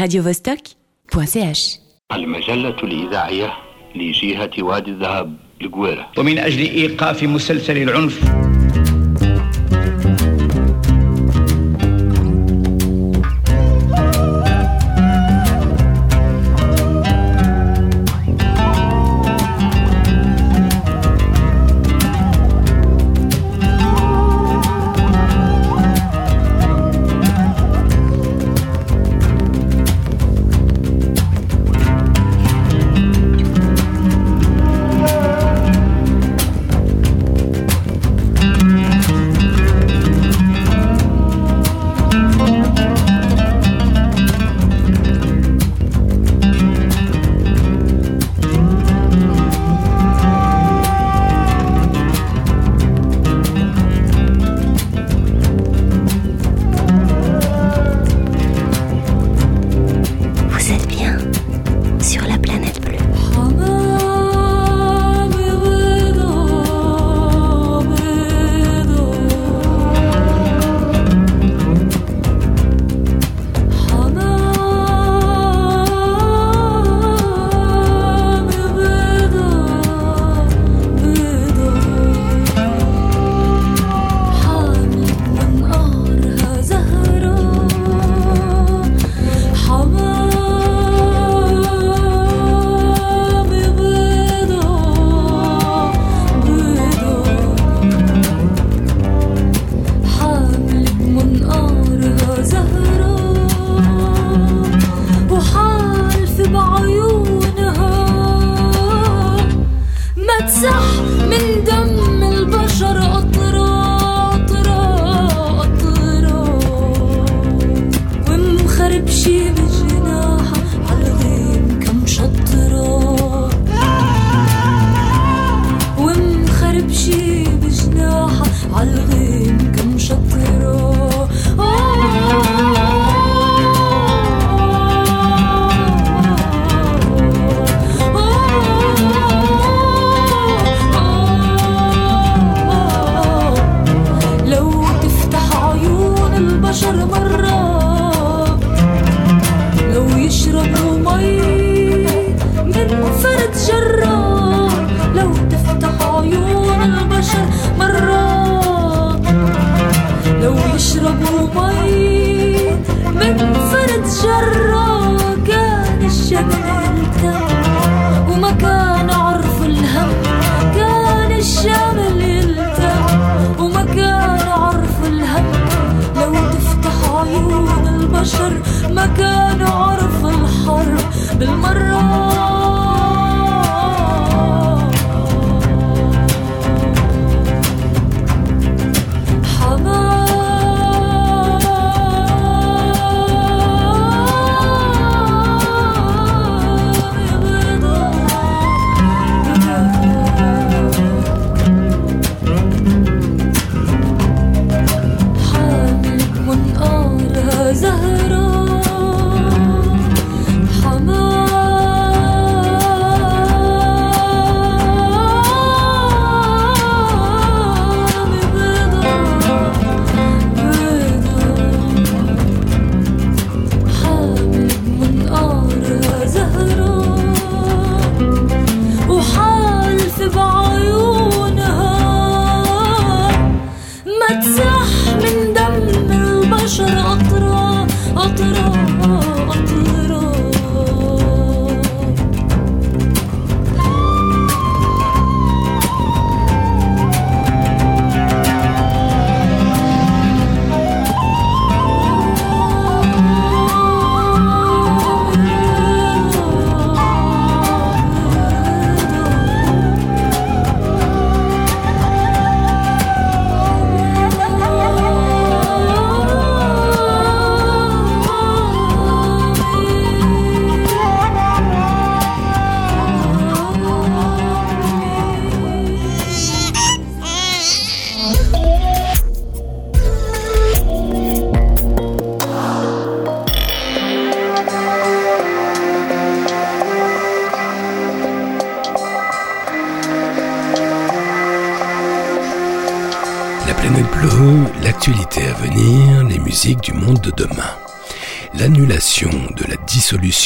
radiovostok.ch المجلة الإذاعية لجهة وادي الذهب القويرة ومن أجل إيقاف مسلسل العنف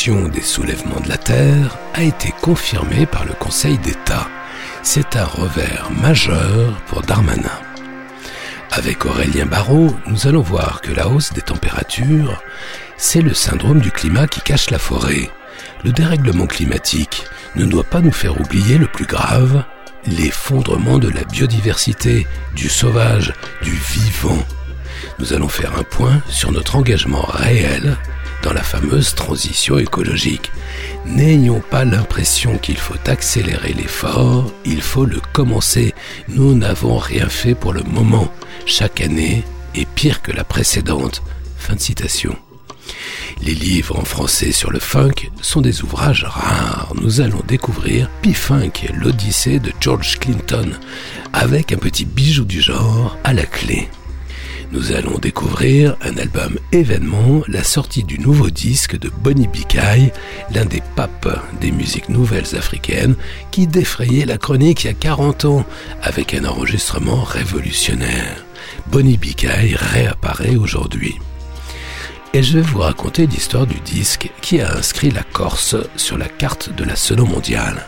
des soulèvements de la Terre a été confirmée par le Conseil d'État. C'est un revers majeur pour Darmanin. Avec Aurélien Barrault, nous allons voir que la hausse des températures, c'est le syndrome du climat qui cache la forêt. Le dérèglement climatique ne doit pas nous faire oublier le plus grave, l'effondrement de la biodiversité, du sauvage, du vivant. Nous allons faire un point sur notre engagement réel dans la fameuse transition écologique. N'ayons pas l'impression qu'il faut accélérer l'effort, il faut le commencer. Nous n'avons rien fait pour le moment. Chaque année est pire que la précédente. Les livres en français sur le funk sont des ouvrages rares. Nous allons découvrir P-Funk, l'Odyssée de George Clinton, avec un petit bijou du genre à la clé. Nous allons découvrir un album événement, la sortie du nouveau disque de Bonnie Bikai, l'un des papes des musiques nouvelles africaines, qui défrayait la chronique il y a 40 ans avec un enregistrement révolutionnaire. Bonnie Bikai réapparaît aujourd'hui et je vais vous raconter l'histoire du disque qui a inscrit la Corse sur la carte de la sono mondiale.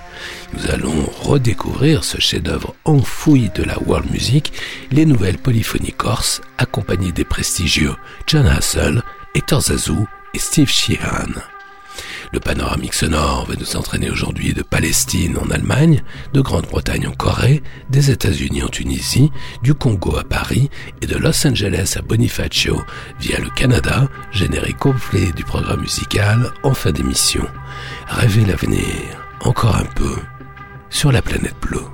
Nous allons redécouvrir ce chef-d'œuvre enfoui de la world music, les nouvelles polyphonies corses, accompagnées des prestigieux John Hassel, Hector Zazou et Steve Sheehan. Le panoramique sonore va nous entraîner aujourd'hui de Palestine en Allemagne, de Grande-Bretagne en Corée, des États-Unis en Tunisie, du Congo à Paris et de Los Angeles à Bonifacio via le Canada, générique complet du programme musical en fin d'émission. Rêvez l'avenir, encore un peu, sur la planète bleue.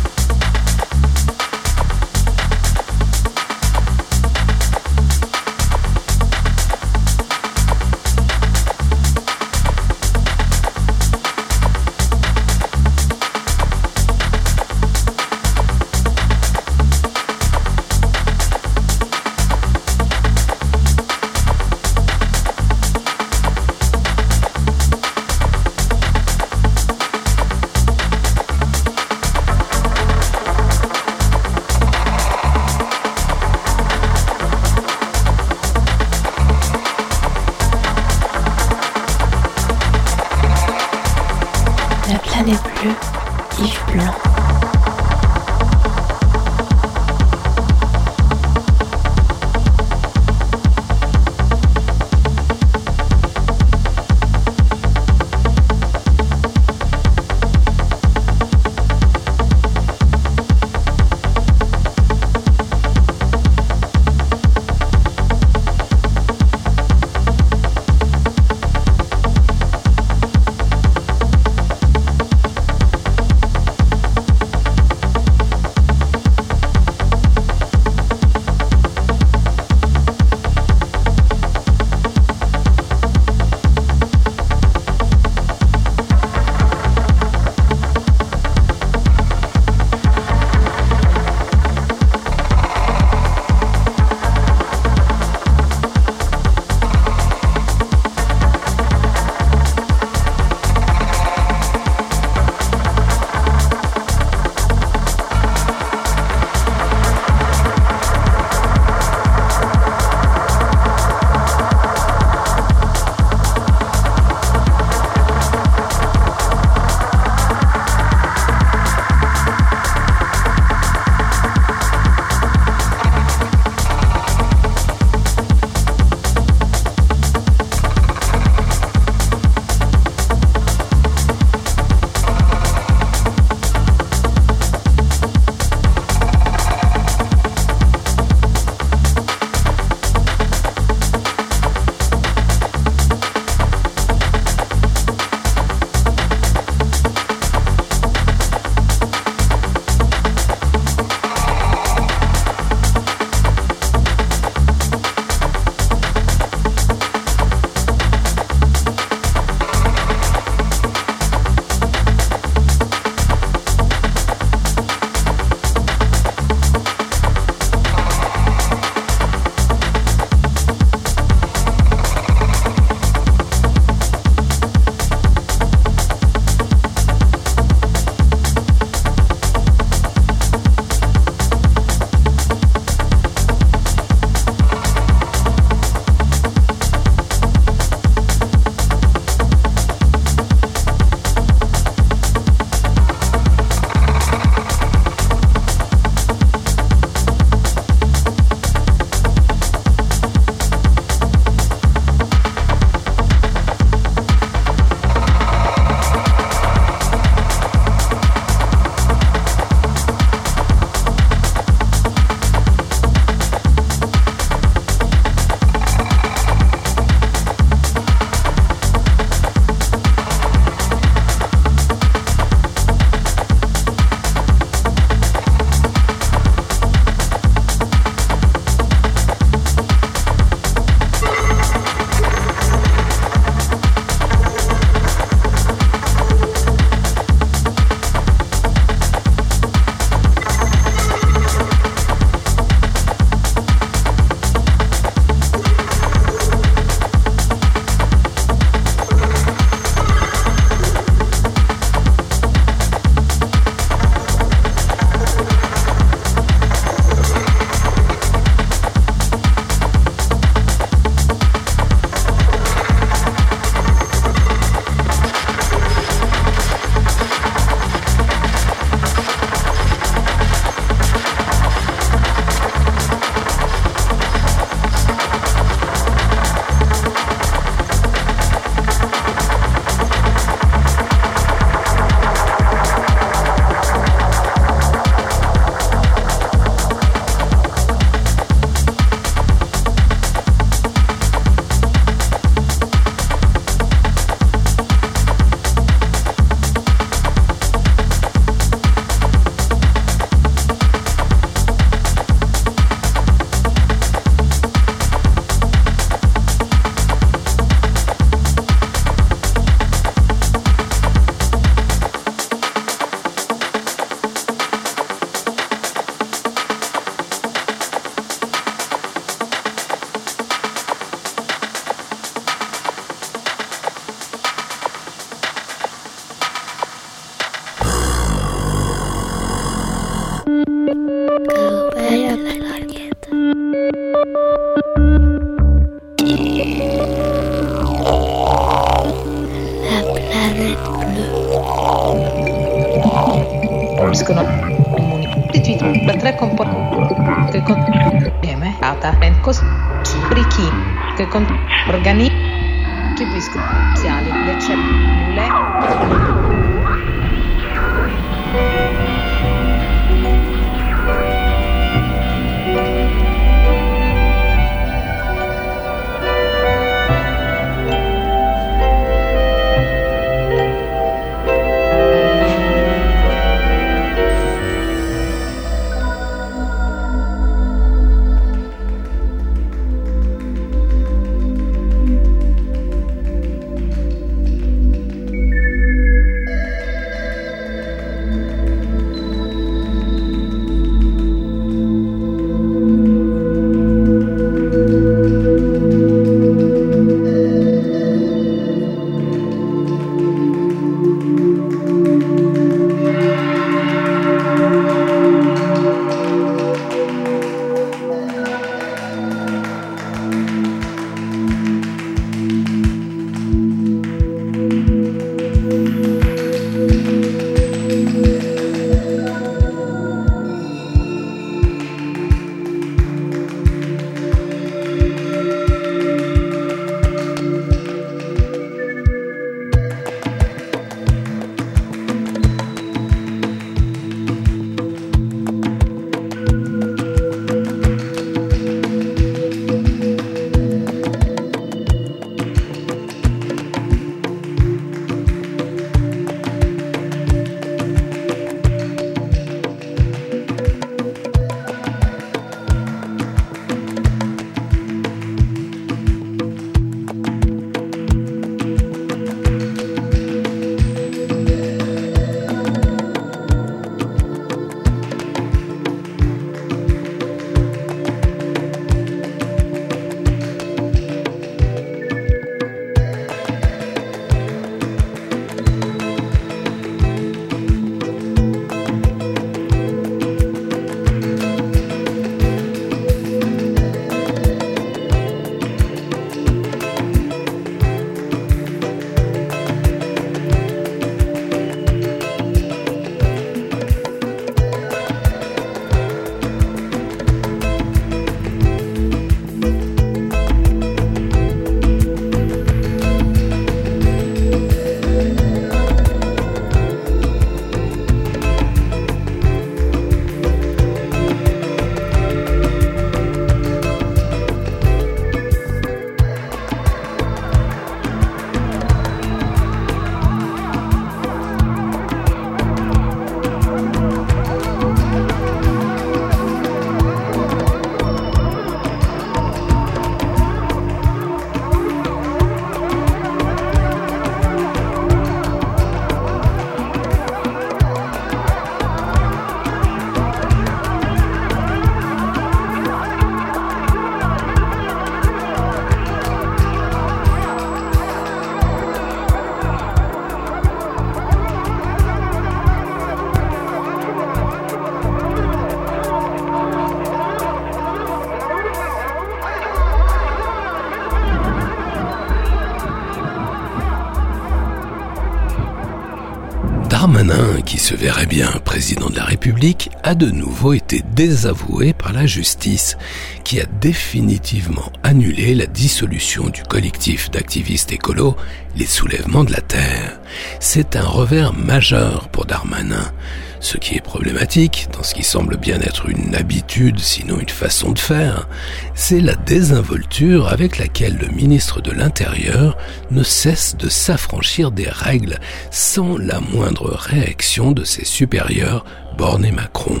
Qui se verrait bien président de la République, a de nouveau été désavoué par la justice, qui a définitivement annulé la dissolution du collectif d'activistes écolos Les Soulèvements de la Terre. C'est un revers majeur pour Darmanin, ce qui est problématique, dans ce qui semble bien être une habitude, sinon une façon de faire, c'est la désinvolture avec laquelle le ministre de l'Intérieur ne cesse de s'affranchir des règles sans la moindre réaction de ses supérieurs, Borne Macron.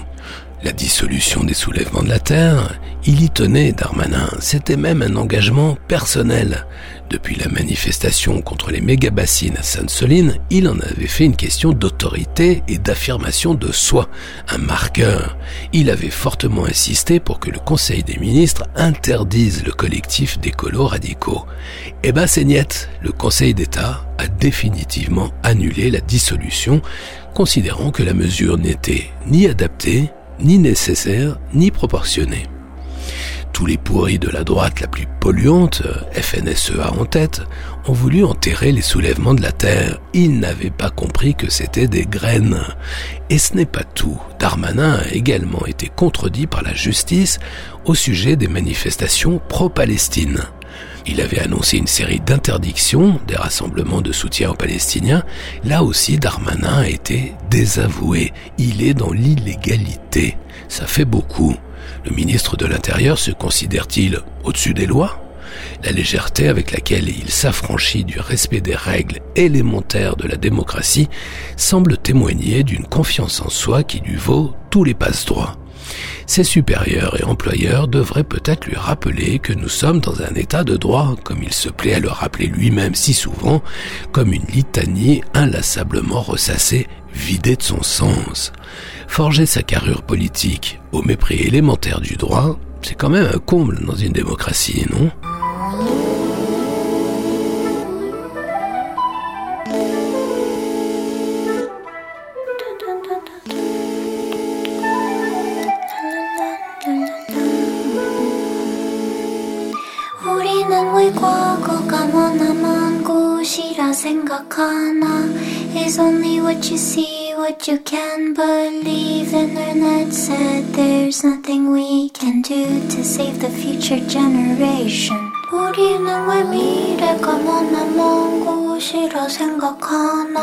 La dissolution des soulèvements de la Terre, il y tenait, Darmanin, c'était même un engagement personnel. Depuis la manifestation contre les méga-bassines à Sainte-Soline, il en avait fait une question d'autorité et d'affirmation de soi, un marqueur. Il avait fortement insisté pour que le Conseil des ministres interdise le collectif d'écolos radicaux. Eh ben c'est niet, le Conseil d'État a définitivement annulé la dissolution, considérant que la mesure n'était ni adaptée, ni nécessaire, ni proportionnée. Tous les pourris de la droite la plus polluante, FNSEA en tête, ont voulu enterrer les soulèvements de la terre. Ils n'avaient pas compris que c'était des graines. Et ce n'est pas tout. Darmanin a également été contredit par la justice au sujet des manifestations pro-Palestine. Il avait annoncé une série d'interdictions des rassemblements de soutien aux Palestiniens. Là aussi, Darmanin a été désavoué. Il est dans l'illégalité. Ça fait beaucoup. Le ministre de l'Intérieur se considère-t-il au-dessus des lois? La légèreté avec laquelle il s'affranchit du respect des règles élémentaires de la démocratie semble témoigner d'une confiance en soi qui lui vaut tous les passe-droits. Ses supérieurs et employeurs devraient peut-être lui rappeler que nous sommes dans un état de droit, comme il se plaît à le rappeler lui-même si souvent, comme une litanie inlassablement ressassée, vidée de son sens. Forger sa carrure politique au mépris élémentaire du droit, c'est quand même un comble dans une démocratie, non? 과거가 머나먼 곳이라 생각하나 It's only what you see, what you can believe Internet said there's nothing we can do To save the future generation 우리는 왜 미래가 머나먼 곳이라 생각하나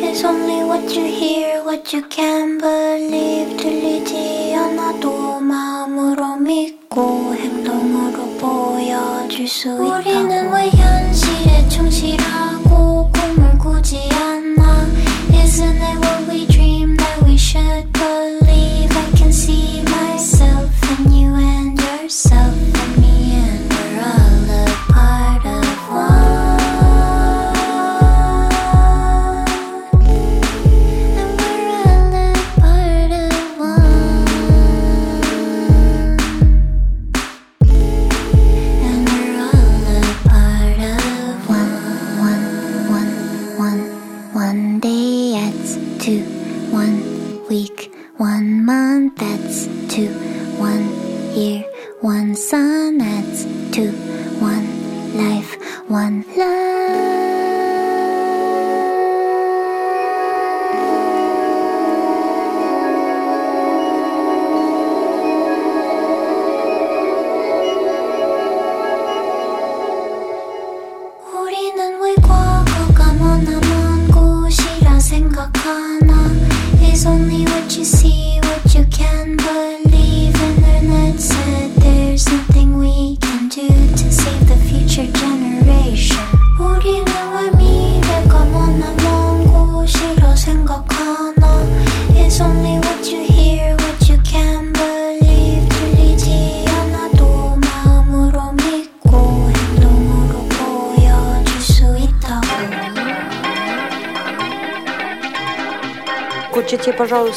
It's only what you hear, what you can believe 들리지 않아도 마음으로 믿고 행동으로 보여줄 수 있다 우리는 왜 현실에 충실하고 꿈을 꾸지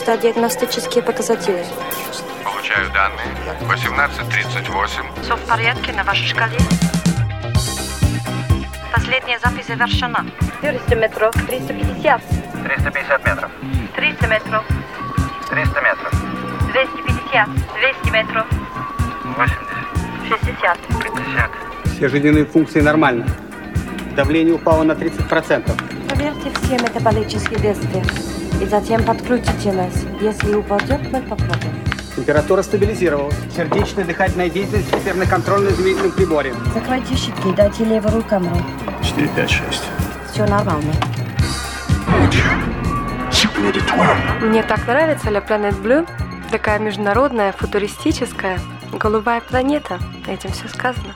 диагностические показатели. Получаю данные. 1838. Все в порядке на вашей шкале? Последняя запись завершена. 400 метров, 350, 350 метров. 300 метров, 300 метров. 250, 200 метров, 80. 60. 50. Все жизненные функции нормально. Давление упало на 30%. Проверьте все метаболические действия. И затем подключите нас. Если упадет, мы попробуем. Температура стабилизировалась. Сердечная дыхательная деятельность теперь на контрольно-измерительном приборе. Закройте щитки, дайте левую камеру. 4, 5, 6. Все нормально. Мне так нравится La Planet Blue. Такая международная, футуристическая, голубая планета. Этим все сказано.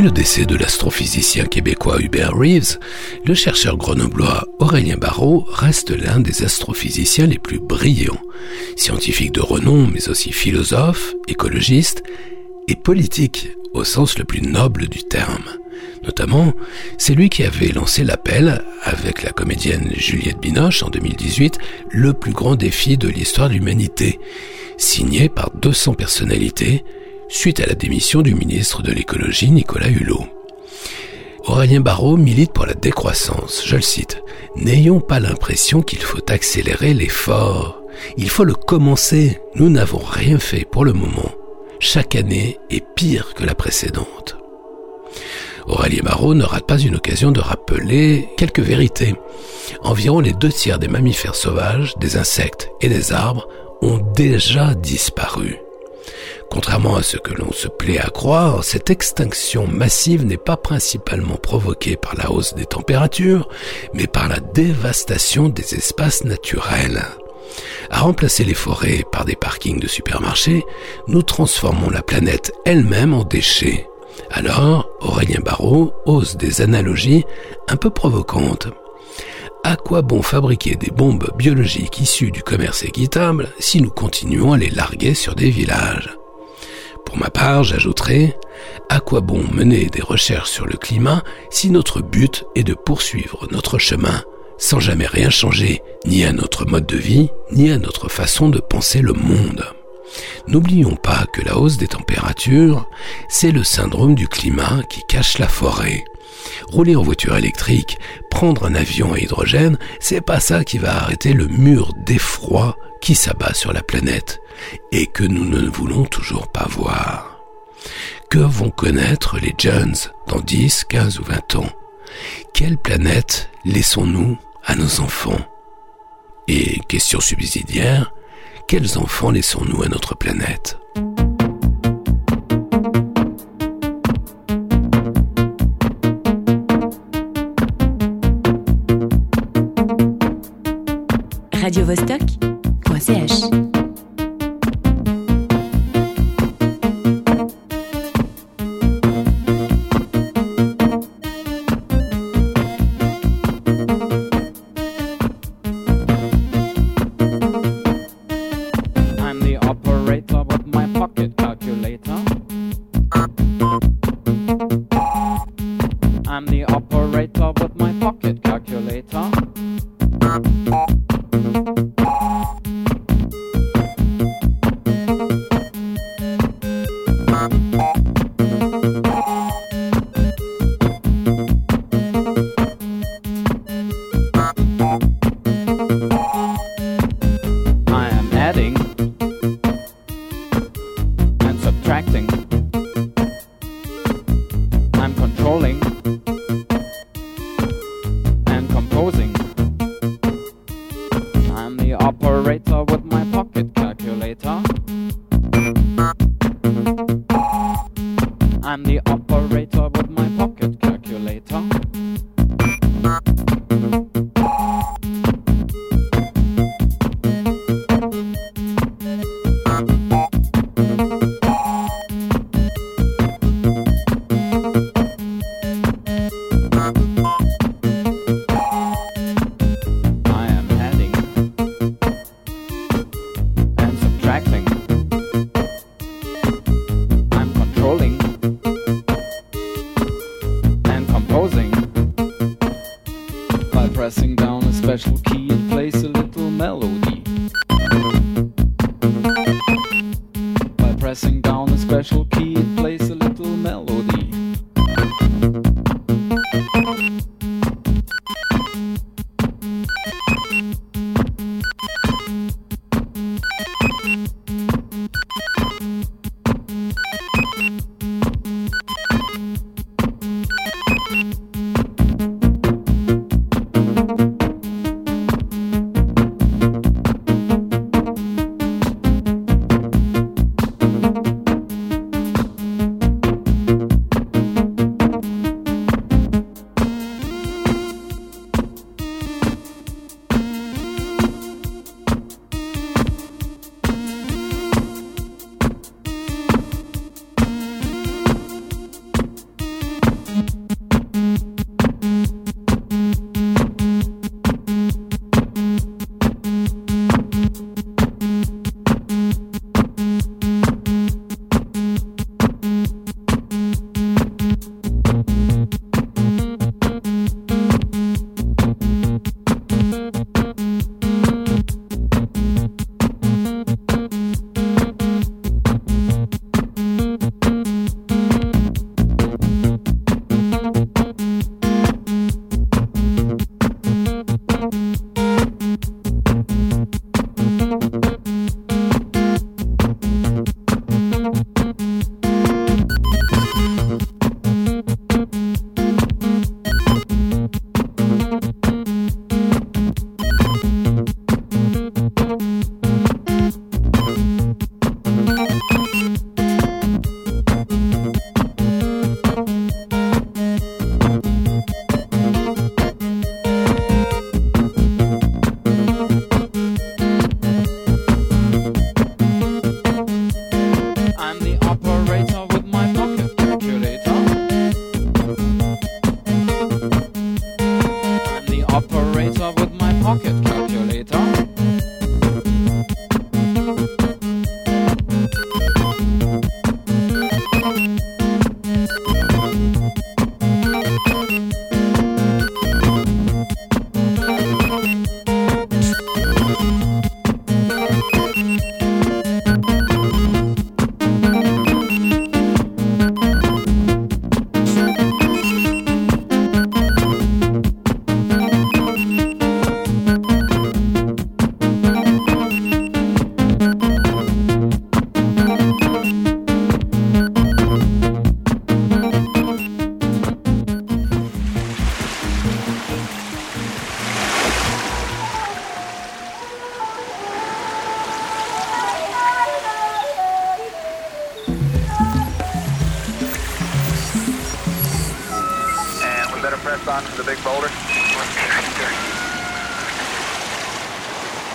Le décès de l'astrophysicien québécois Hubert Reeves, le chercheur grenoblois Aurélien Barrault reste l'un des astrophysiciens les plus brillants, scientifique de renom mais aussi philosophe, écologiste et politique au sens le plus noble du terme. Notamment, c'est lui qui avait lancé l'appel, avec la comédienne Juliette Binoche en 2018, le plus grand défi de l'histoire de l'humanité, signé par 200 personnalités, suite à la démission du ministre de l'écologie Nicolas Hulot. Aurélien Barrault milite pour la décroissance, je le cite, N'ayons pas l'impression qu'il faut accélérer l'effort. Il faut le commencer. Nous n'avons rien fait pour le moment. Chaque année est pire que la précédente. Aurélien Barrault ne rate pas une occasion de rappeler quelques vérités. Environ les deux tiers des mammifères sauvages, des insectes et des arbres ont déjà disparu. Contrairement à ce que l'on se plaît à croire, cette extinction massive n'est pas principalement provoquée par la hausse des températures, mais par la dévastation des espaces naturels. À remplacer les forêts par des parkings de supermarchés, nous transformons la planète elle-même en déchets. Alors, Aurélien Barrault ose des analogies un peu provocantes. À quoi bon fabriquer des bombes biologiques issues du commerce équitable si nous continuons à les larguer sur des villages? Pour ma part, j'ajouterai, à quoi bon mener des recherches sur le climat si notre but est de poursuivre notre chemin sans jamais rien changer, ni à notre mode de vie, ni à notre façon de penser le monde? N'oublions pas que la hausse des températures, c'est le syndrome du climat qui cache la forêt. Rouler en voiture électrique, prendre un avion à hydrogène, c'est pas ça qui va arrêter le mur d'effroi qui s'abat sur la planète et que nous ne voulons toujours pas voir. Que vont connaître les jeunes dans 10, 15 ou 20 ans? Quelle planète laissons-nous à nos enfants? Et question subsidiaire, quels enfants laissons-nous à notre planète? Radiovostok.ch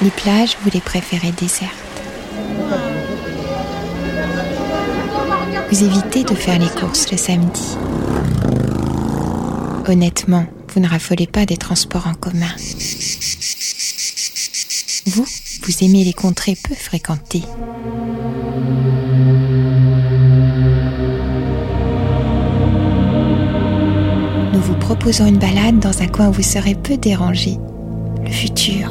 Les plages, vous les préférez désertes. Vous évitez de faire les courses le samedi. Honnêtement, vous ne raffolez pas des transports en commun. Vous, vous aimez les contrées peu fréquentées. Proposons une balade dans un coin où vous serez peu dérangé. Le futur.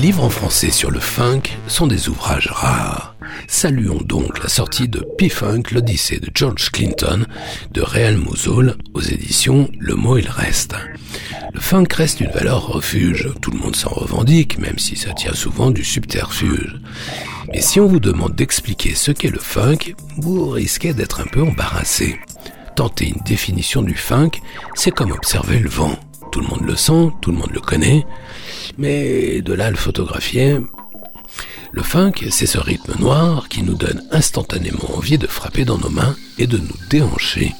Livres en français sur le funk sont des ouvrages rares. Saluons donc la sortie de P-Funk, l'Odyssée de George Clinton, de Real Mosul, aux éditions Le mot il reste. Le funk reste une valeur refuge, tout le monde s'en revendique, même si ça tient souvent du subterfuge. Mais si on vous demande d'expliquer ce qu'est le funk, vous risquez d'être un peu embarrassé. Tenter une définition du funk, c'est comme observer le vent. Tout le monde le sent, tout le monde le connaît, mais de là le photographier, le funk, c'est ce rythme noir qui nous donne instantanément envie de frapper dans nos mains et de nous déhancher.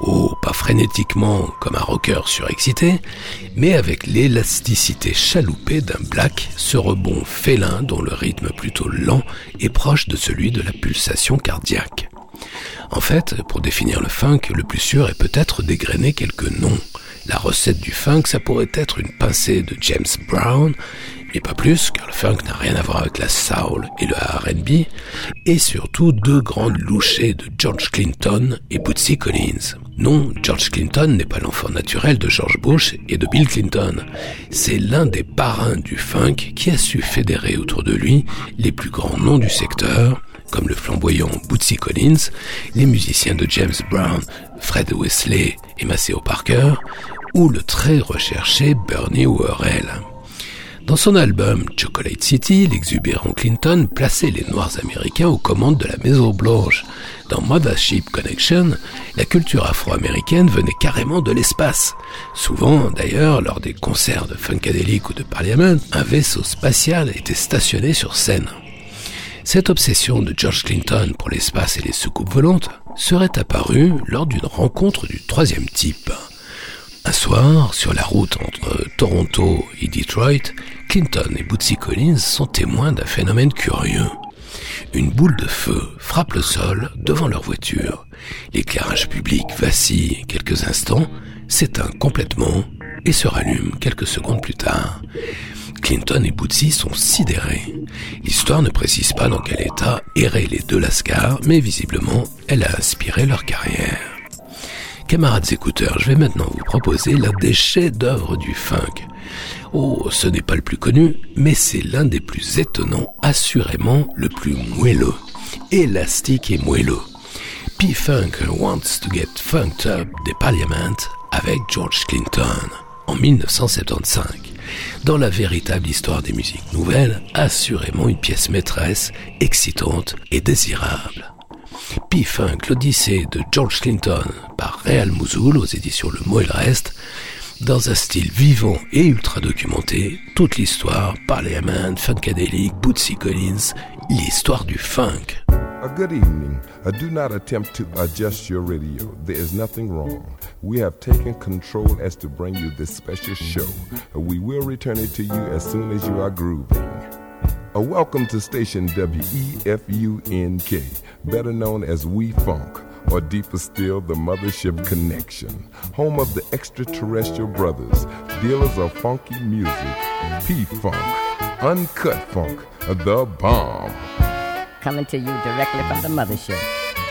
Oh, pas frénétiquement comme un rocker surexcité, mais avec l'élasticité chaloupée d'un black, ce rebond félin dont le rythme plutôt lent est proche de celui de la pulsation cardiaque. En fait, pour définir le funk, le plus sûr est peut-être dégrainer quelques noms. La recette du funk, ça pourrait être une pincée de James Brown, mais pas plus, car le funk n'a rien à voir avec la soul et le R&B, et surtout deux grandes louchées de George Clinton et Bootsy Collins. Non, George Clinton n'est pas l'enfant naturel de George Bush et de Bill Clinton. C'est l'un des parrains du funk qui a su fédérer autour de lui les plus grands noms du secteur, comme le flamboyant Bootsy Collins, les musiciens de James Brown, Fred Wesley Maceo Parker, ou le très recherché Bernie Worrell. Dans son album Chocolate City, l'exubérant Clinton plaçait les Noirs américains aux commandes de la Maison Blanche. Dans Mothership Connection, la culture afro-américaine venait carrément de l'espace. Souvent, d'ailleurs, lors des concerts de Funkadelic ou de Parliament, un vaisseau spatial était stationné sur scène. Cette obsession de George Clinton pour l'espace et les soucoupes volantes serait apparue lors d'une rencontre du troisième type. Un soir, sur la route entre Toronto et Detroit, Clinton et Bootsy Collins sont témoins d'un phénomène curieux. Une boule de feu frappe le sol devant leur voiture. L'éclairage public vacille quelques instants, s'éteint complètement et se rallume quelques secondes plus tard. Clinton et Bootsy sont sidérés. L'histoire ne précise pas dans quel état erraient les deux Lascars, mais visiblement, elle a inspiré leur carrière. Camarades écouteurs, je vais maintenant vous proposer l'un des chefs-d'œuvre du funk. Oh, ce n'est pas le plus connu, mais c'est l'un des plus étonnants, assurément le plus moelleux. Élastique et moelleux. P-Funk Wants to Get Funked Up des Parliament avec George Clinton en 1975. Dans la véritable histoire des musiques nouvelles, assurément une pièce maîtresse, excitante et désirable. P-Funk, l'Odyssée de George Clinton par Real Mosul aux éditions Le Mot et le Reste, dans un style vivant et ultra documenté, toute l'histoire, Parliament, Funkadelic, Bootsy Collins, l'histoire du funk. A good evening. Uh, do not attempt to adjust your radio. There is nothing wrong. We have taken control as to bring you this special show. Uh, we will return it to you as soon as you are grooving. A welcome to station WEFUNK, better known as We Funk, or deeper still, the Mothership Connection, home of the extraterrestrial brothers, dealers of funky music, P Funk, Uncut Funk, the bomb. Coming to you directly from the mothership.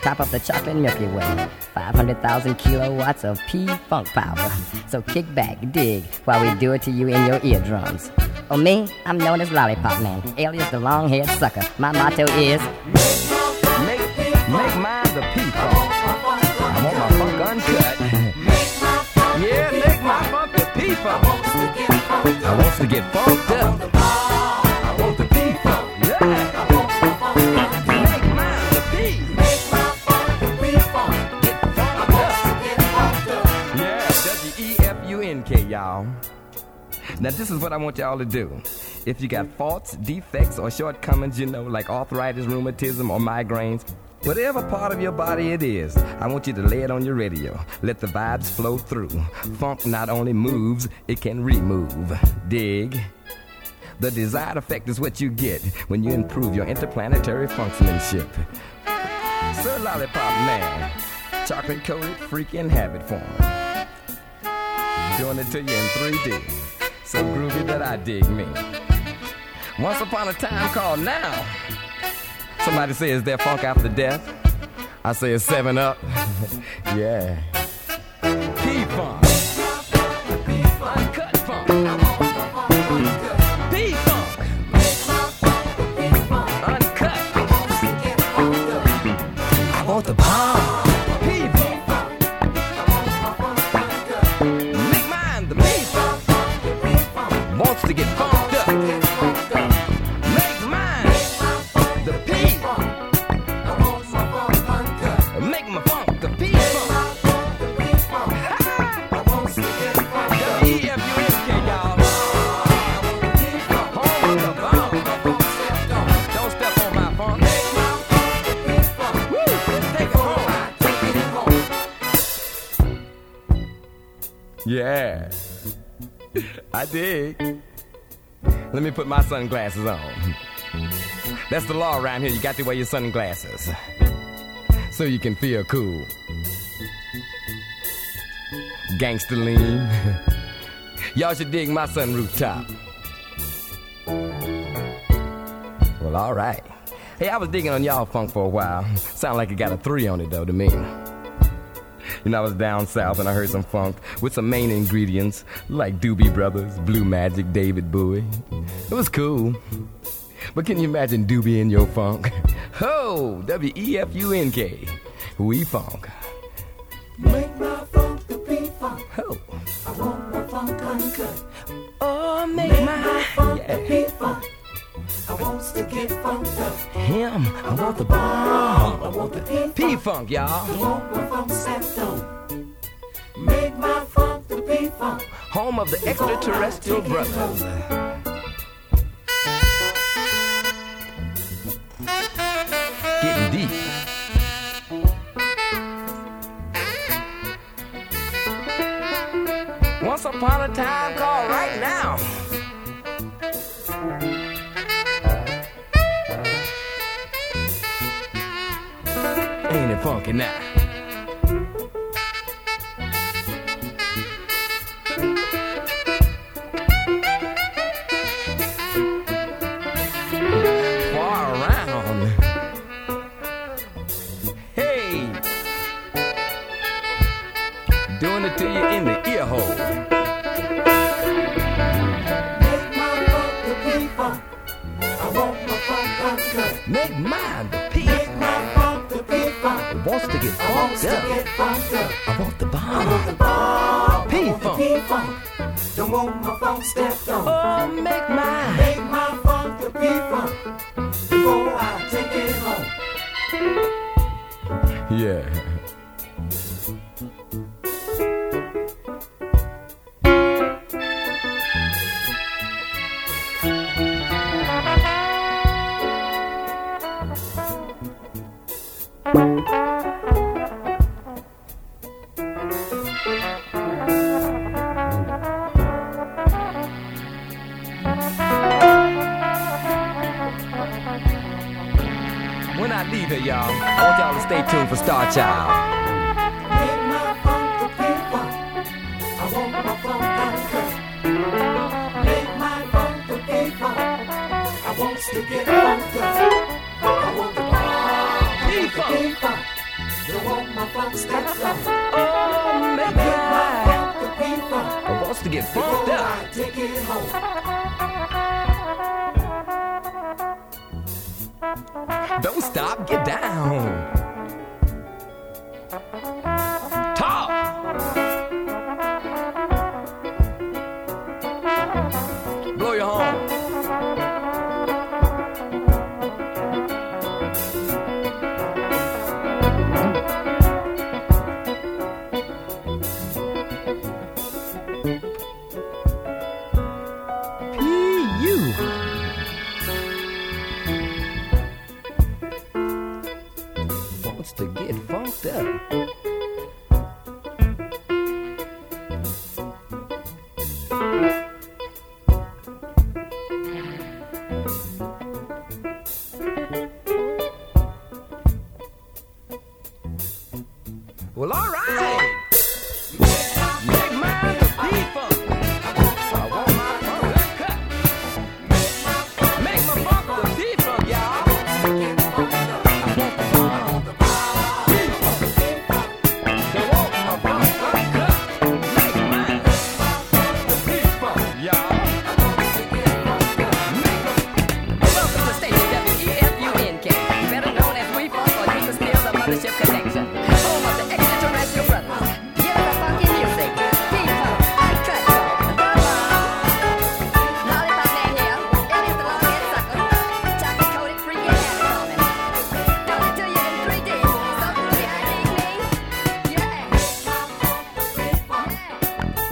Top of the chocolate Milky Way. 500,000 kilowatts of P Funk power. So kick back, dig, while we do it to you in your eardrums. Oh, me? I'm known as Lollipop Man, alias the long haired sucker. My motto is Make, make mine the P Funk. I want my funk uncut. yeah, make my funk the P Funk. I want to get funked up. Y'all. Now this is what I want y'all to do. If you got faults, defects, or shortcomings, you know, like arthritis, rheumatism, or migraines, whatever part of your body it is, I want you to lay it on your radio. Let the vibes flow through. Funk not only moves, it can remove. Dig. The desired effect is what you get when you improve your interplanetary functionship. Sir Lollipop Man, chocolate coated freaking habit former doing it to you in 3D. So groovy that I dig me. Once upon a time called now. Somebody says there funk after death. I say it's seven up. yeah. Key funk. Uncut funk. the bomb. I dig. Let me put my sunglasses on. That's the law around here. You got to wear your sunglasses so you can feel cool. Gangster lean. Y'all should dig my sunroof top. Well, all right. Hey, I was digging on y'all funk for a while. Sound like it got a three on it though to me. You know, I was down south and I heard some funk with some main ingredients like Doobie Brothers, Blue Magic, David Bowie. It was cool. But can you imagine Doobie in your funk? Ho! W E F U N K. We funk. Make my funk the P-funk. Ho! I want my funk uncut. Oh, make, Make my, my funk yeah. the P-funk. I want to get funked up. him. I want the bomb. I want the P-funk. Y'all. I want my funk stepped. Make my funk the P-funk. Home of the extraterrestrial brothers. Getting deep. Once upon a time called right now. Ain't it funky now? Get I want funked to up. get funked up. I want the I want the bomb. bomb. I want the funk. P-funk. Don't want my funk stepped on. Oh, make mine. Make my funk the P-funk. Before I take it home. Yeah. 자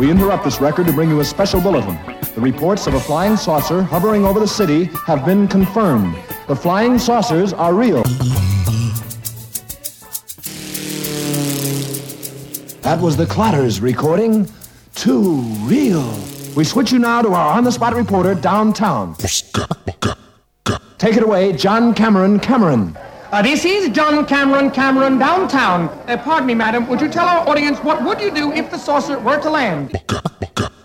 We interrupt this record to bring you a special bulletin. The reports of a flying saucer hovering over the city have been confirmed. The flying saucers are real. That was the Clatters recording. Too real. We switch you now to our on the spot reporter downtown. Take it away, John Cameron Cameron. Uh, this is John Cameron Cameron downtown. Uh, pardon me, madam. Would you tell our audience what would you do if the saucer were to land?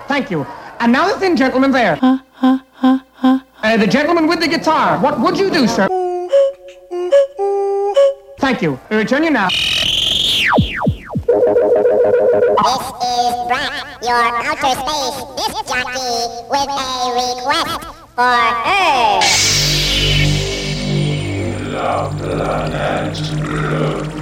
Thank you. And now the thin gentleman there. Uh, the gentleman with the guitar. What would you do, sir? Thank you. We return you now. This is Brett, your outer space disc jockey, with a request for her. La planète bleue.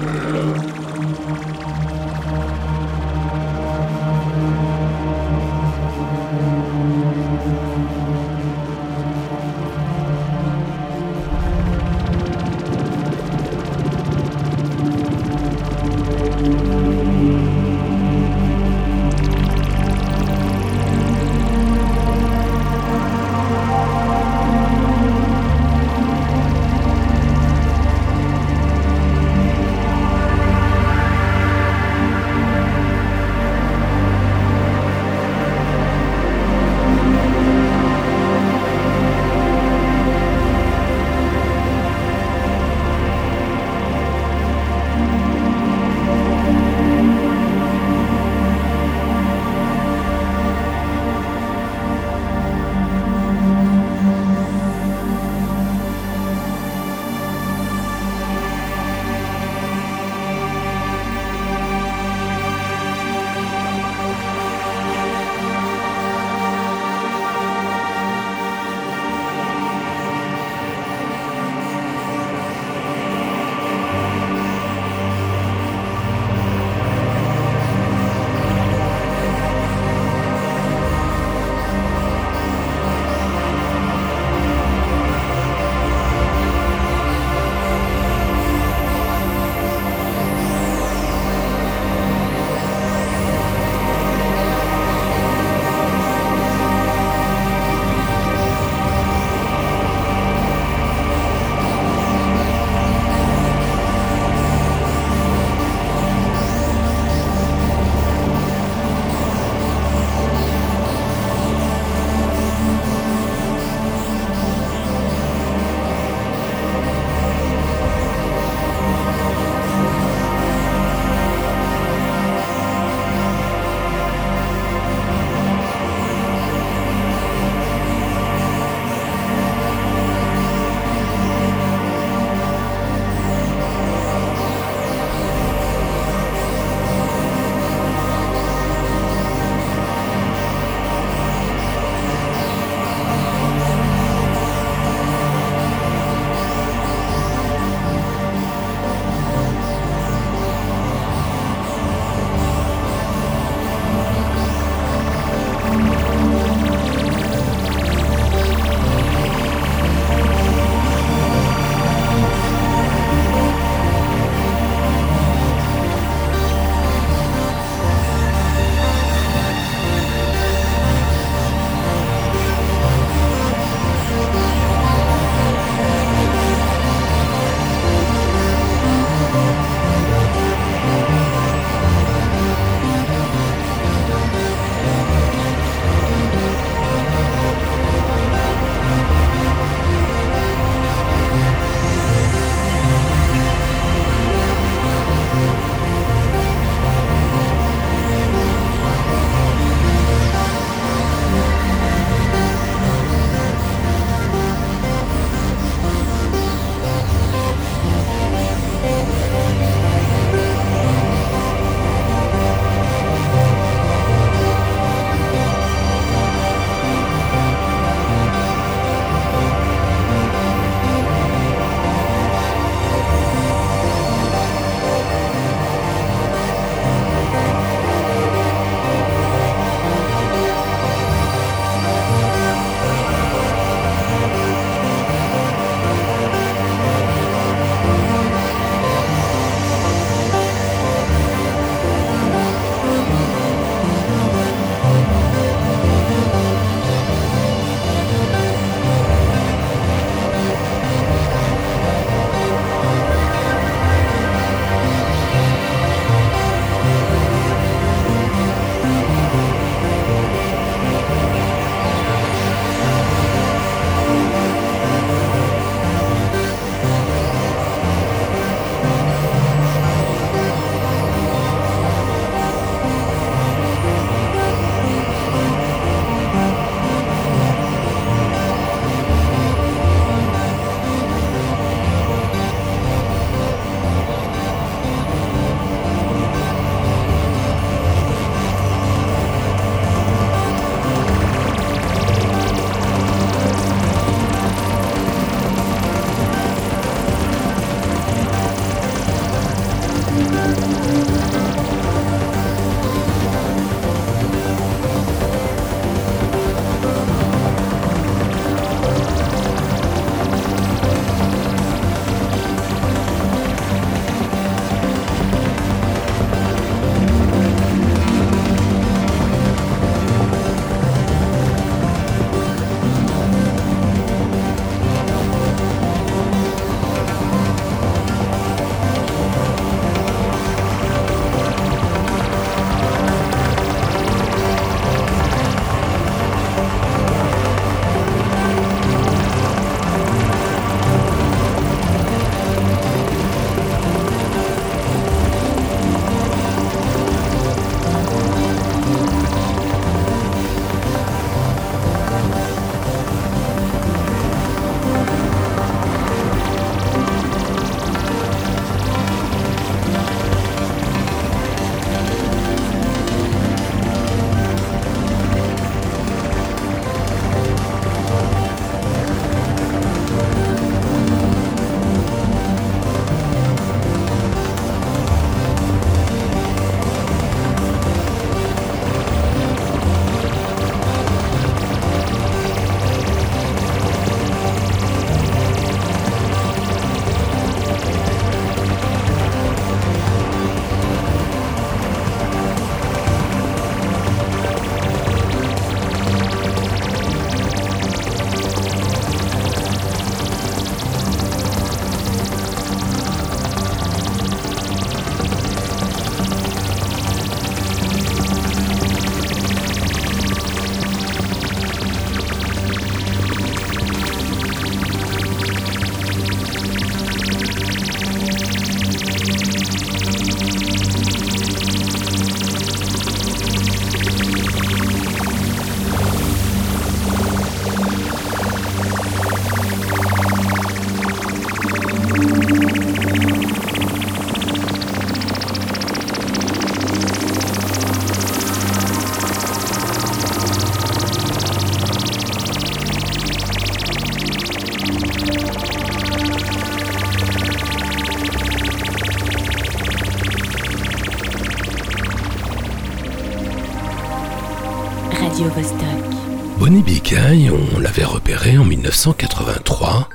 1983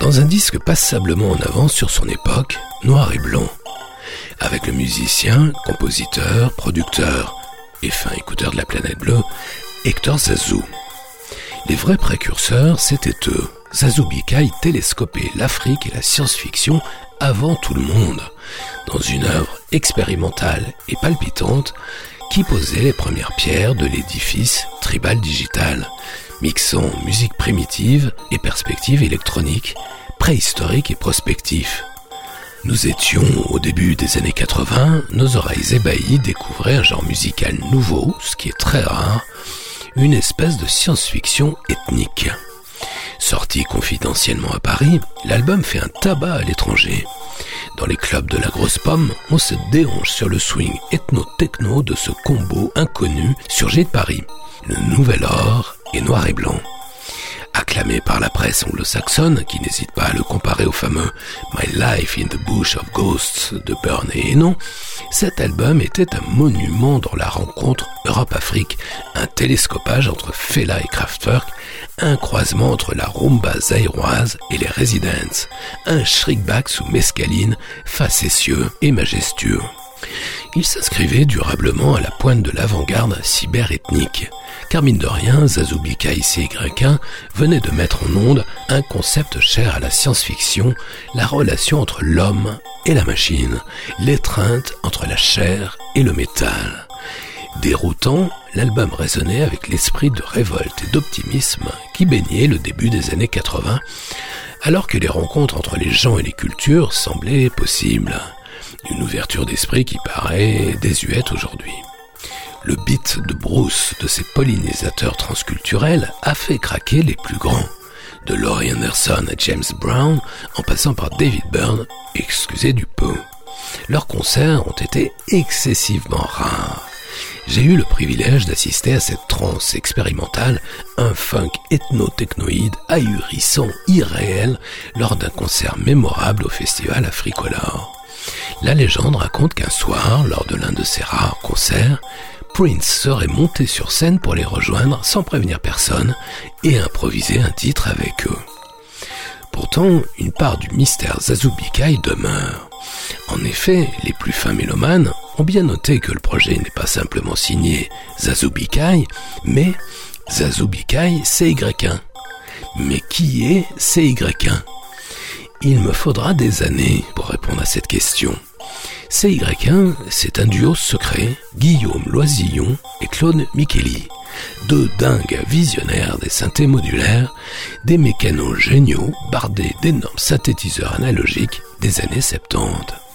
dans un disque passablement en avance sur son époque, noir et blanc, avec le musicien, compositeur, producteur et fin écouteur de la planète bleue, Hector Zazou. Les vrais précurseurs, c'était eux. Zazou Bicaille télescopait l'Afrique et la science-fiction avant tout le monde, dans une œuvre expérimentale et palpitante qui posait les premières pierres de l'édifice tribal digital, mixant musique primitive et perspective électronique, préhistorique et prospectif. Nous étions au début des années 80, nos oreilles ébahies découvraient un genre musical nouveau, ce qui est très rare, une espèce de science-fiction ethnique. Sorti confidentiellement à Paris, l'album fait un tabac à l'étranger. Dans les clubs de la grosse pomme, on se déhanche sur le swing ethno-techno de ce combo inconnu surgit de Paris. Le nouvel or et noir et blanc. Acclamé par la presse anglo-saxonne, qui n'hésite pas à le comparer au fameux My Life in the Bush of Ghosts de Burn et cet album était un monument dans la rencontre Europe-Afrique, un télescopage entre Fela et Kraftwerk, un croisement entre la rumba zaïroise et les Residents, un shriekback sous mescaline, facétieux et majestueux. Il s'inscrivait durablement à la pointe de l'avant-garde cyber-ethnique, car mine de rien, Zazubika ici venait de mettre en onde un concept cher à la science-fiction, la relation entre l'homme et la machine, l'étreinte entre la chair et le métal. Déroutant, l'album résonnait avec l'esprit de révolte et d'optimisme qui baignait le début des années 80, alors que les rencontres entre les gens et les cultures semblaient possibles. Une ouverture d'esprit qui paraît désuète aujourd'hui. Le beat de Bruce de ces pollinisateurs transculturels a fait craquer les plus grands. De Laurie Anderson à James Brown, en passant par David Byrne, excusez du peu. Leurs concerts ont été excessivement rares. J'ai eu le privilège d'assister à cette transe expérimentale, un funk ethno-technoïde ahurissant, irréel, lors d'un concert mémorable au festival Africolor. La légende raconte qu'un soir, lors de l'un de ces rares concerts, Prince serait monté sur scène pour les rejoindre sans prévenir personne et improviser un titre avec eux. Pourtant, une part du mystère Zazubikai demeure. En effet, les plus fins mélomanes ont bien noté que le projet n'est pas simplement signé Zazubikai, mais Zazubikai CY1. Mais qui est CY1 Il me faudra des années pour répondre à cette question. CY1, c'est un duo secret, Guillaume Loisillon et Claude Micheli. Deux dingues visionnaires des synthés modulaires, des mécanos géniaux bardés d'énormes synthétiseurs analogiques des années 70.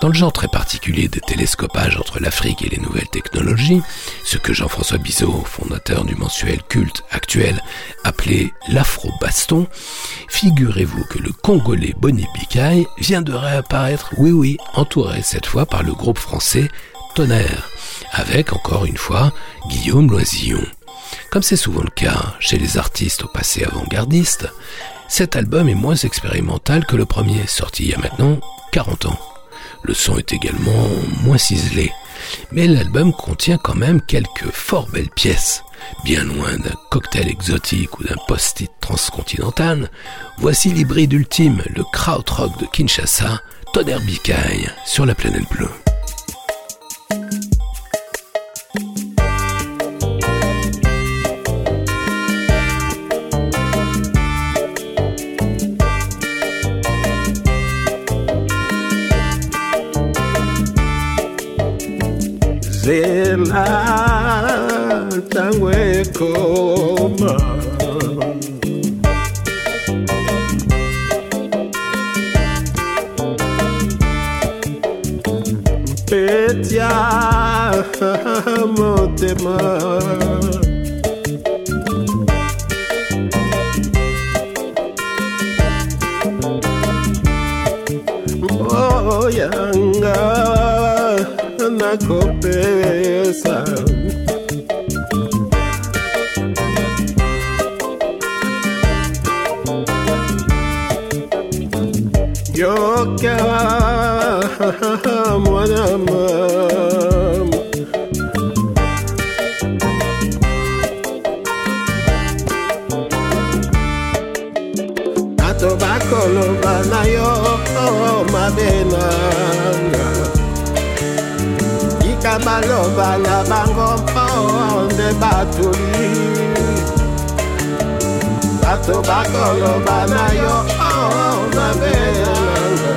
Dans le genre très particulier des télescopages entre l'Afrique et les nouvelles technologies, ce que Jean-François Bizot, fondateur du mensuel culte actuel, appelait l'afro-baston, figurez-vous que le Congolais Bonnie Bicaille vient de réapparaître, oui oui, entouré cette fois par le groupe français Tonnerre, avec encore une fois Guillaume Loisillon. Comme c'est souvent le cas chez les artistes au passé avant-gardiste, cet album est moins expérimental que le premier, sorti il y a maintenant 40 ans. Le son est également moins ciselé, mais l'album contient quand même quelques fort belles pièces. Bien loin d'un cocktail exotique ou d'un post-it transcontinental, voici l'hybride ultime, le krautrock de Kinshasa, Tonnerre Bicaille, sur la planète bleue. Zela tango ekoma. Petia motema nakopesa yoka mwana mama bato bakoloba na yo mabe baloba na bango mpo nde batuli bato bakoloba na yo oh, mabelanga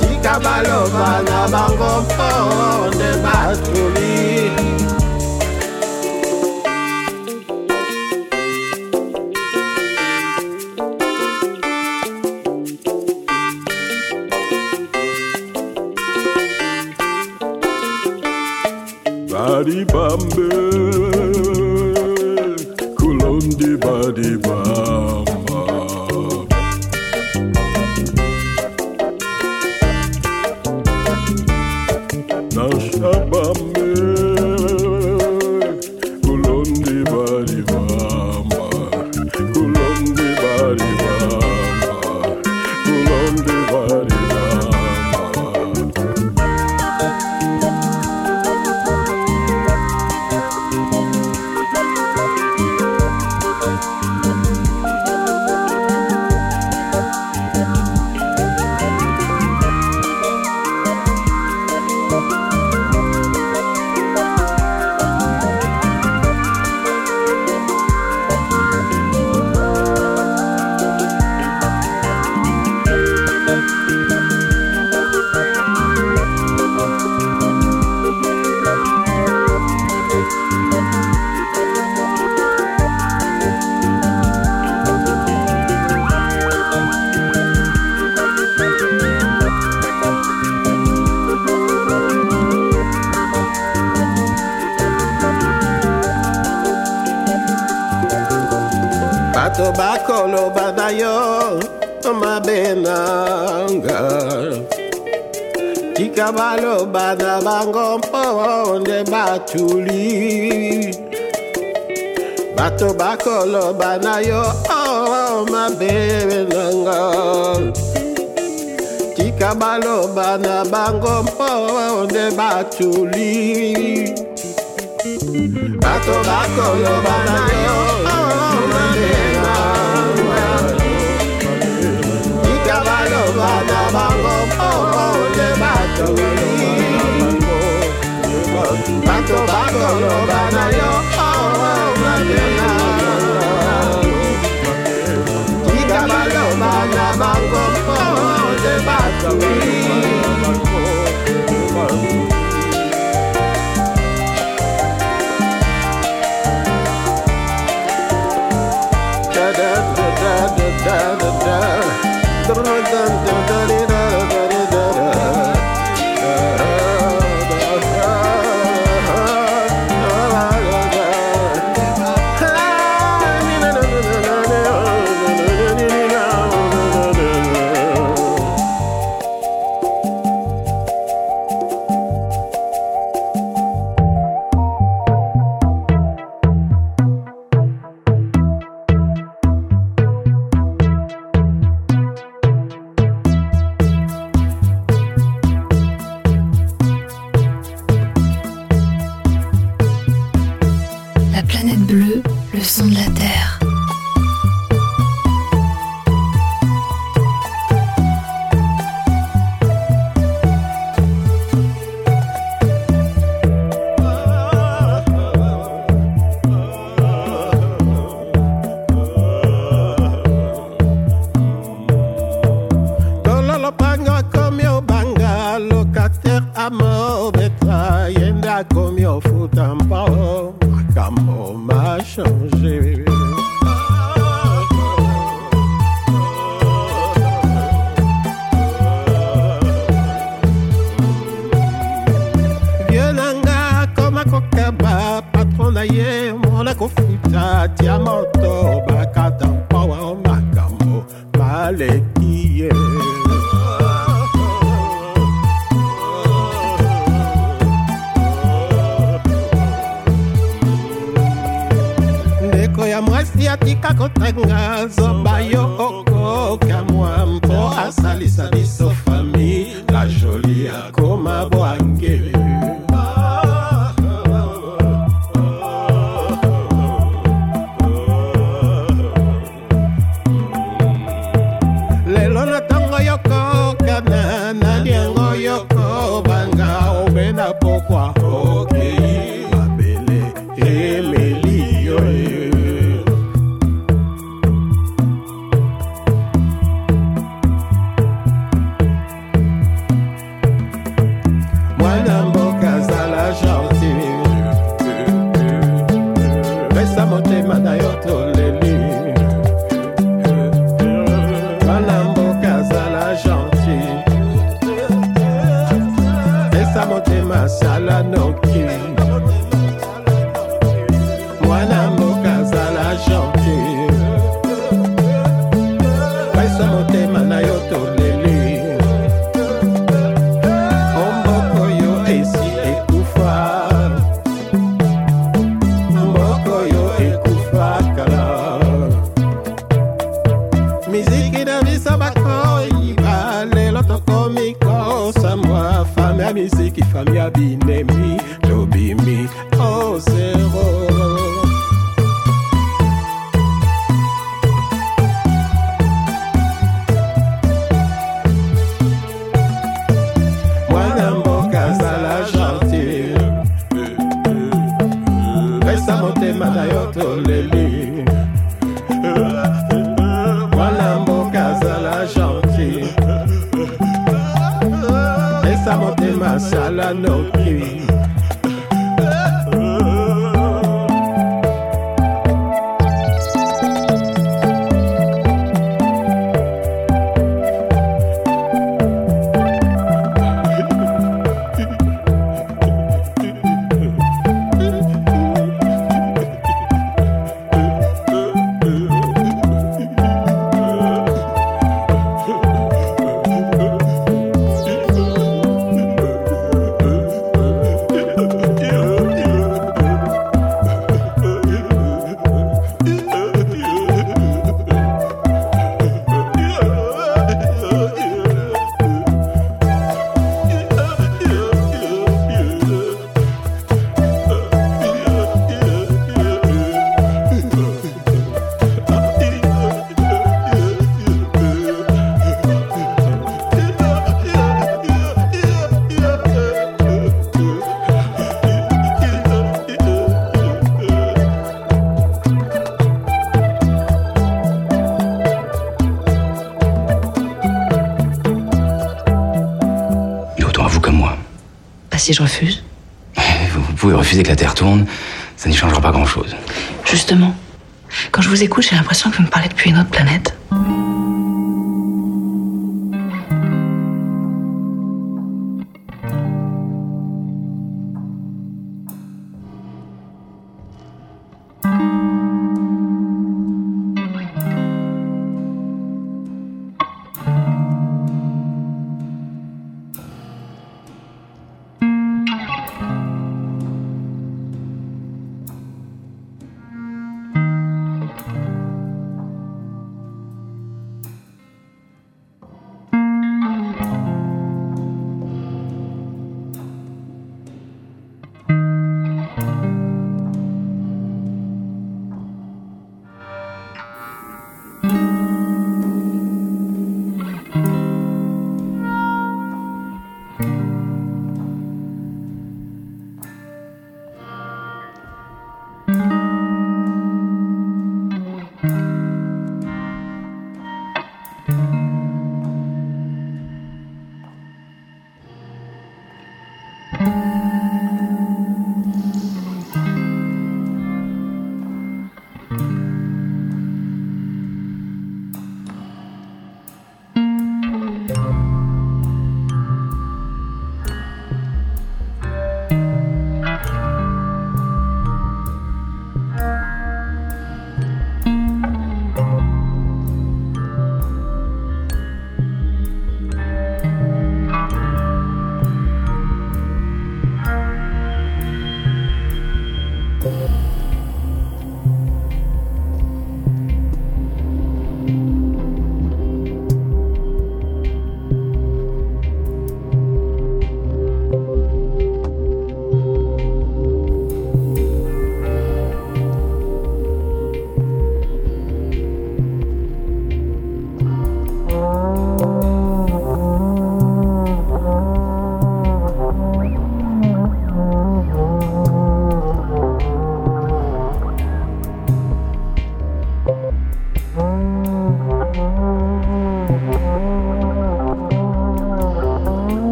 tika baloba na bango mpo nde batuli body kulon di body. to leave. Back oh, up, son de la terre. Pesa motema na yo toleli. Mwana mboka azala gentil. Pesa motema asala noki si je refuse Vous, vous pouvez refuser que la Terre tourne, ça n'y changera pas grand-chose. Justement, quand je vous écoute, j'ai l'impression que vous me parlez depuis une autre planète.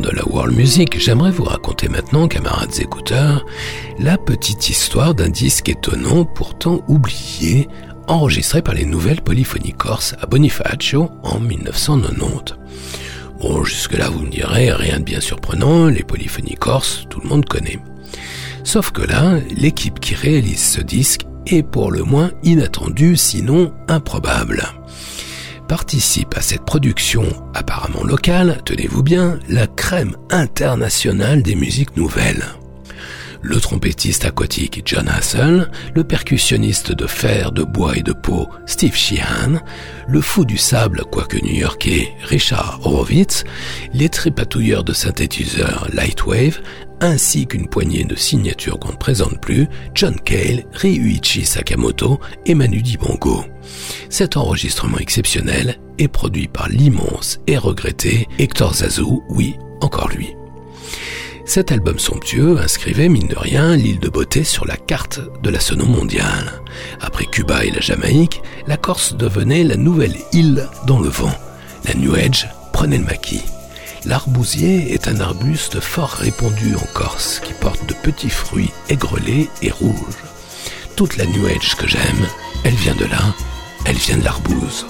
De la world music, j'aimerais vous raconter maintenant, camarades écouteurs, la petite histoire d'un disque étonnant pourtant oublié, enregistré par les nouvelles polyphonies corse à Bonifacio en 1990. Bon, jusque-là, vous me direz, rien de bien surprenant, les polyphonies corses, tout le monde connaît. Sauf que là, l'équipe qui réalise ce disque est pour le moins inattendue, sinon improbable. Participe à cette production apparemment locale, tenez-vous bien, la crème internationale des musiques nouvelles. Le trompettiste aquatique John Hassel, le percussionniste de fer, de bois et de peau Steve Sheehan, le fou du sable, quoique new-yorkais, Richard Horowitz, les tripatouilleurs de synthétiseurs Lightwave, ainsi qu'une poignée de signatures qu'on ne présente plus, John Cale, Ryuichi Sakamoto et Manu Dibango. Cet enregistrement exceptionnel est produit par l'immense et regretté Hector Zazou, oui, encore lui. Cet album somptueux inscrivait, mine de rien, l'île de beauté sur la carte de la sono mondiale. Après Cuba et la Jamaïque, la Corse devenait la nouvelle île dans le vent. La New Age prenait le maquis. L'arbousier est un arbuste fort répandu en Corse qui porte de petits fruits aigrelés et rouges. Toute la New que j'aime, elle vient de là, elle vient de l'arbouze.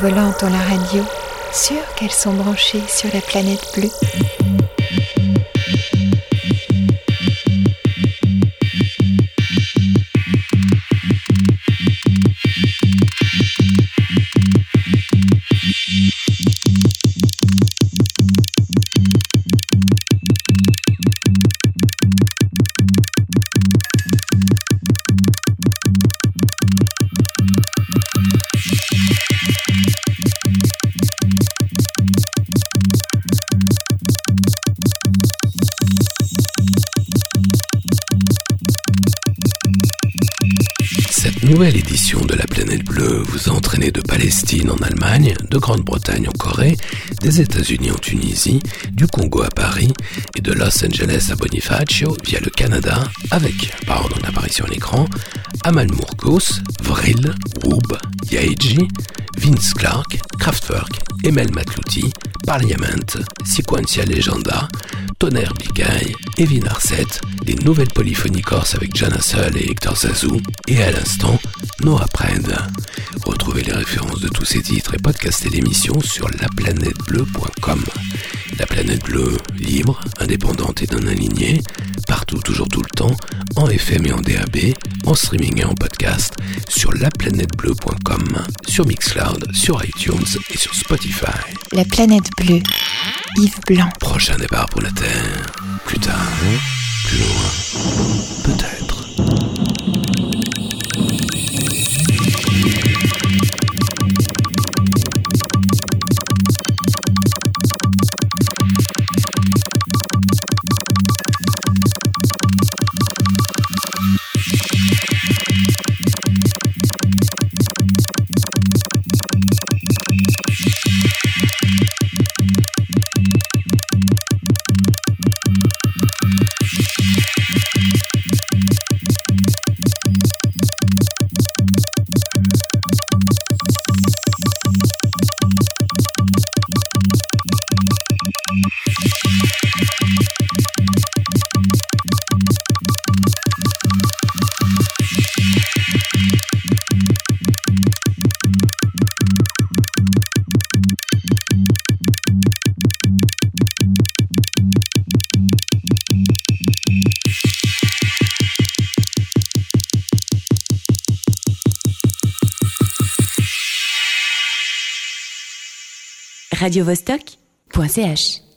Volantes ont la radio, sûres qu'elles sont branchées sur la planète bleue. De la planète bleue. Vous a entraîné de Palestine en Allemagne, de Grande-Bretagne en Corée, des États-Unis en Tunisie, du Congo à Paris et de Los Angeles à Bonifacio via le Canada avec, par ordre d'apparition à l'écran, Amal Mourkos, Vril, Woob, Yaeji, Vince Clark, Kraftwerk, Emel Matlouti, Parliament, Sequential Legenda, Tonnerre Bikai, Evin Arset, les nouvelles polyphonies corses avec Jana Seul et Hector Zazou, et à l'instant, Noah Pred. Retrouvez les références de tous ces titres et podcastez l'émission sur laplanètebleu.com. La planète bleue, libre, indépendante et non alignée, partout, toujours tout le temps, en FM et en DAB, en streaming et en podcast, sur laplanètebleu.com, sur Mixcloud, sur iTunes et sur Spotify. La planète bleue. Yves Blanc. Prochain départ pour la Terre. Plus tard, plus loin, peut-être. radiovostok.ch